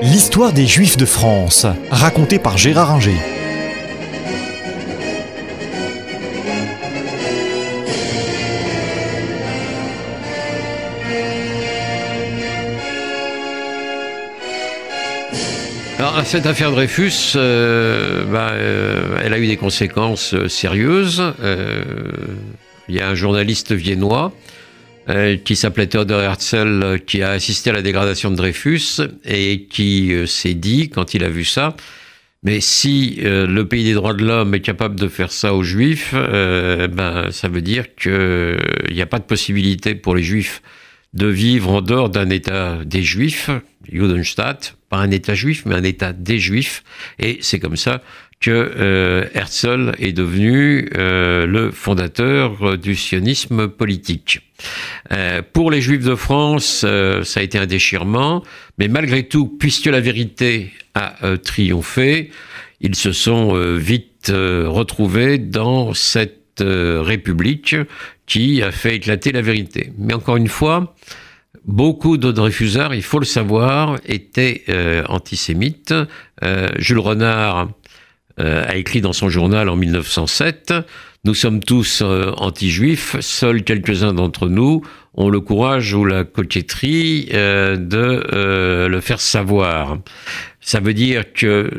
L'histoire des Juifs de France, racontée par Gérard Inger. Alors, cette affaire Dreyfus, euh, bah, euh, elle a eu des conséquences euh, sérieuses. Il y a un journaliste viennois qui s'appelait Theodor Herzl, euh, qui a assisté à la dégradation de Dreyfus et qui euh, s'est dit, quand il a vu ça, mais si euh, le pays des droits de l'homme est capable de faire ça aux juifs, euh, ben, ça veut dire qu'il n'y a pas de possibilité pour les juifs de vivre en dehors d'un État des Juifs, Judenstaat, pas un État juif, mais un État des Juifs. Et c'est comme ça que euh, Herzl est devenu euh, le fondateur euh, du sionisme politique. Pour les Juifs de France, ça a été un déchirement, mais malgré tout, puisque la vérité a triomphé, ils se sont vite retrouvés dans cette République qui a fait éclater la vérité. Mais encore une fois, beaucoup de Dreyfusards, il faut le savoir, étaient euh, antisémites. Euh, Jules Renard euh, a écrit dans son journal en 1907 Nous sommes tous anti-juifs, seuls quelques-uns d'entre nous ont le courage ou la coquetterie de le faire savoir. Ça veut dire que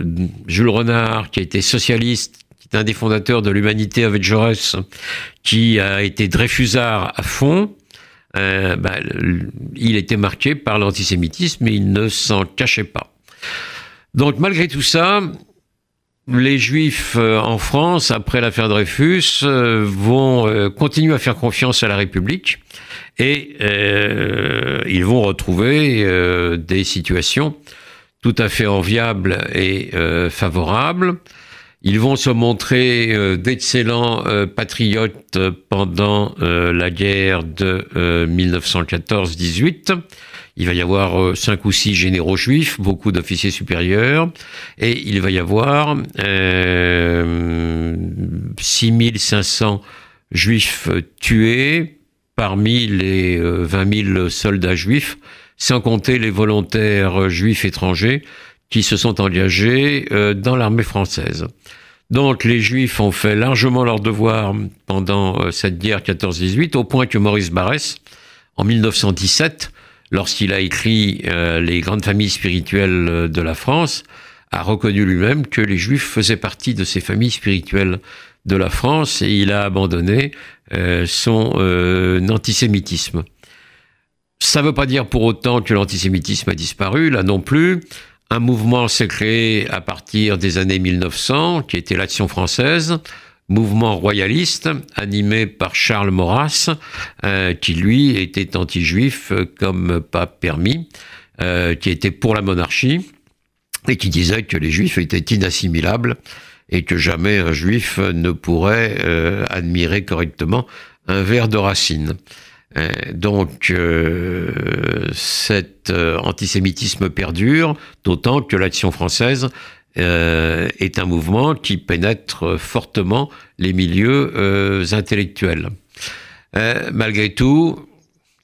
Jules Renard, qui a été socialiste, un des fondateurs de l'humanité avec Jaurès, qui a été Dreyfusard à fond, euh, bah, il était marqué par l'antisémitisme et il ne s'en cachait pas. Donc malgré tout ça, les Juifs euh, en France, après l'affaire Dreyfus, euh, vont continuer à faire confiance à la République et ils vont retrouver des situations tout à fait enviables et favorables. Ils vont se montrer euh, d'excellents euh, patriotes pendant euh, la guerre de euh, 1914-18. Il va y avoir cinq ou six généraux juifs, beaucoup d'officiers supérieurs, et il va y avoir euh, 6500 juifs tués parmi les euh, 20 000 soldats juifs, sans compter les volontaires juifs étrangers qui se sont engagés euh, dans l'armée française. Donc les Juifs ont fait largement leur devoir pendant euh, cette guerre 14-18, au point que Maurice Barrès, en 1917, lorsqu'il a écrit euh, Les grandes familles spirituelles euh, de la France, a reconnu lui-même que les Juifs faisaient partie de ces familles spirituelles de la France et il a abandonné euh, son euh, antisémitisme. Ça ne veut pas dire pour autant que l'antisémitisme a disparu, là non plus. Un mouvement s'est créé à partir des années 1900, qui était l'Action française, mouvement royaliste animé par Charles Maurras, euh, qui lui était anti-juif euh, comme pas permis, euh, qui était pour la monarchie et qui disait que les juifs étaient inassimilables et que jamais un juif ne pourrait admirer correctement un verre de racine. Euh, donc, euh, cet euh, antisémitisme perdure, d'autant que l'Action française est un mouvement qui pénètre fortement les milieux intellectuels. Malgré tout,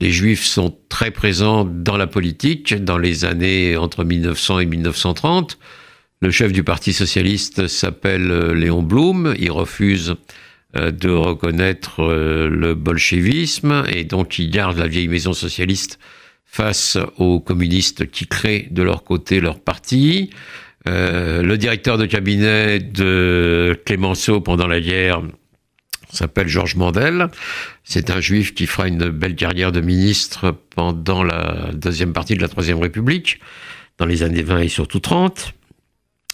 les Juifs sont très présents dans la politique dans les années entre 1900 et 1930. Le chef du Parti socialiste s'appelle Léon Blum. Il refuse de reconnaître euh, le bolchevisme et donc il garde la vieille maison socialiste face aux communistes qui créent de leur côté leur parti. Euh, le directeur de cabinet de Clémenceau pendant la guerre s'appelle Georges Mandel. C'est un juif qui fera une belle carrière de ministre pendant la deuxième partie de la Troisième République, dans les années 20 et surtout 30.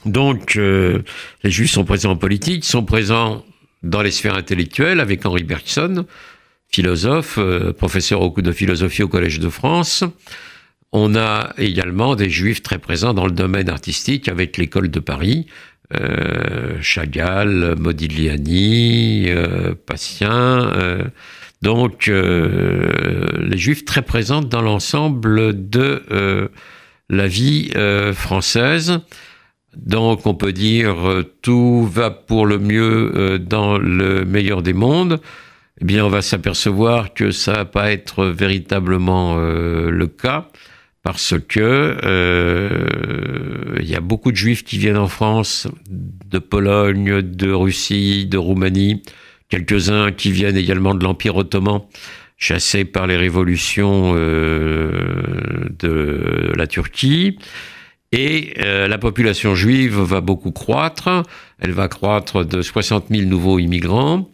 Donc, euh, les juifs sont présents en politique, sont présents dans les sphères intellectuelles avec Henri Bergson, philosophe, euh, professeur au- de philosophie au Collège de France. On a également des juifs très présents dans le domaine artistique avec l'école de Paris, euh, Chagall, Modigliani, euh, euh, donc, les juifs très présents dans l'ensemble de la vie française. Donc, on peut dire euh, tout va pour le mieux euh, dans le meilleur des mondes. Eh bien, on va s'apercevoir que ça va pas être véritablement euh, le cas parce que il y a beaucoup de juifs qui viennent en France, de Pologne, de Russie, de Roumanie, quelques-uns qui viennent également de l'Empire ottoman, chassés par les révolutions euh, de la Turquie. Et euh, la population juive va beaucoup croître. Elle va croître de 60 000 nouveaux immigrants,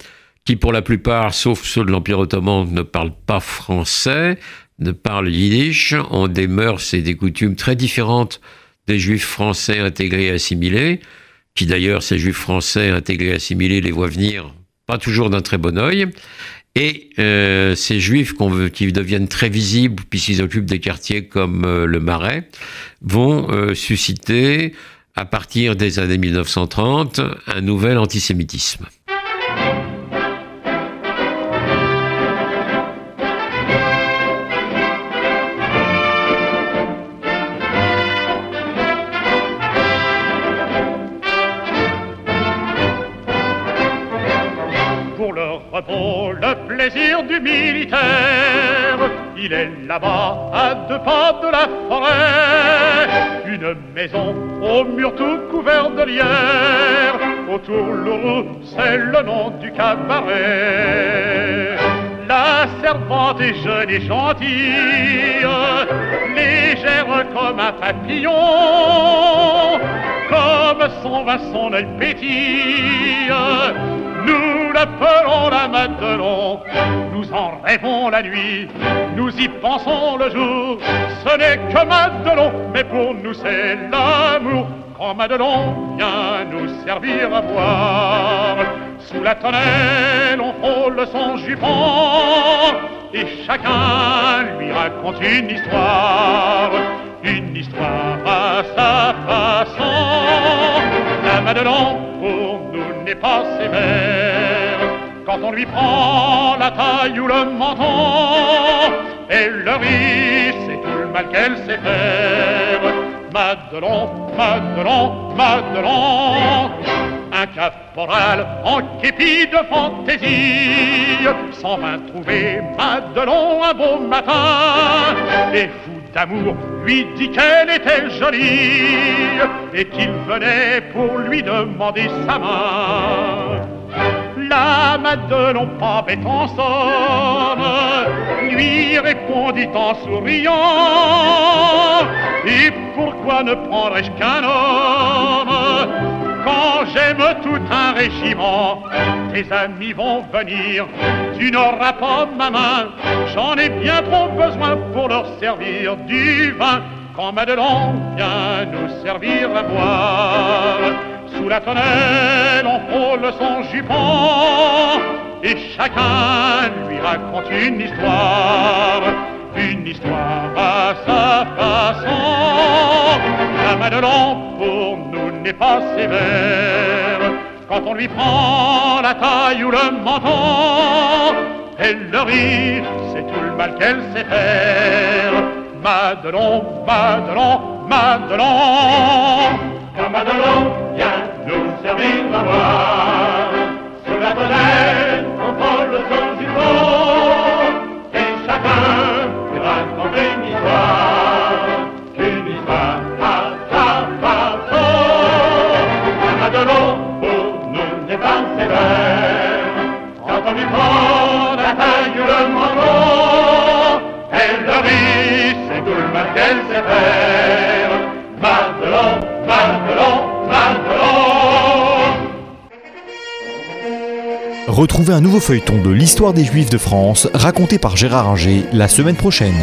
qui pour la plupart, sauf ceux de l'Empire ottoman, ne parlent pas français, ne parlent yiddish, ont des mœurs et des coutumes très différentes des juifs français intégrés et assimilés, qui d'ailleurs, ces juifs français intégrés et assimilés les voient venir pas toujours d'un très bon oeil. Et euh, ces juifs qui deviennent très visibles puisqu'ils occupent des quartiers comme euh, le Marais vont euh, susciter, à partir des années 1930, un nouvel antisémitisme. Du militaire. Il est là-bas, à deux pas de la forêt. Une maison au mur tout couvert de lierre. Autour le c'est le nom du cabaret. La servante est jeune et gentille, légère comme un papillon, comme son vin, son œil pétille. Nous l'appelons la Madelon, nous en rêvons la nuit, nous y pensons le jour. Ce n'est que Madelon, mais pour nous c'est l'amour. Quand Madelon vient nous servir à boire, sous la tonnelle on frôle son jupon, et chacun lui raconte une histoire, une histoire à sa façon. La Madelon pour nous n'est pas sévère, quand on lui prend la taille ou le menton, et le riz, c'est tout le mal qu'elle sait faire. Madelon, Madelon, Madelon, un caporal en képi de fantaisie s'en vint trouver Madelon un beau matin et fou d'amour lui dit qu'elle était jolie et qu'il venait pour lui demander sa main. La Madelon, pas bête en somme, lui répondit en souriant. Et pourquoi ne prendrais-je qu'un homme? Quand j'aime tout un régiment, tes amis vont venir, tu n'auras pas ma main, j'en ai bien trop besoin pour leur servir du vin. Quand Madelon vient nous servir à boire, sous la tonnelle on frôle son jupon, et chacun lui raconte une histoire une histoire à sa façon. La Madelon pour nous n'est pas sévère. Quand on lui prend la taille ou le menton, elle le rit, c'est tout le mal qu'elle sait faire. Madelon, Madelon, Madelon. Quand Madelon vient nous servir à boire, sous la fenêtre, on prend le son du fond, et chacun raconter une histoire, une histoire à sa façon. La Madelon pour nous n'est pas sévère, quand on lui prend la taille le menton, elle le rit, c'est tout le mal qu'elle sait faire. Retrouvez un nouveau feuilleton de l'histoire des Juifs de France raconté par Gérard Inger la semaine prochaine.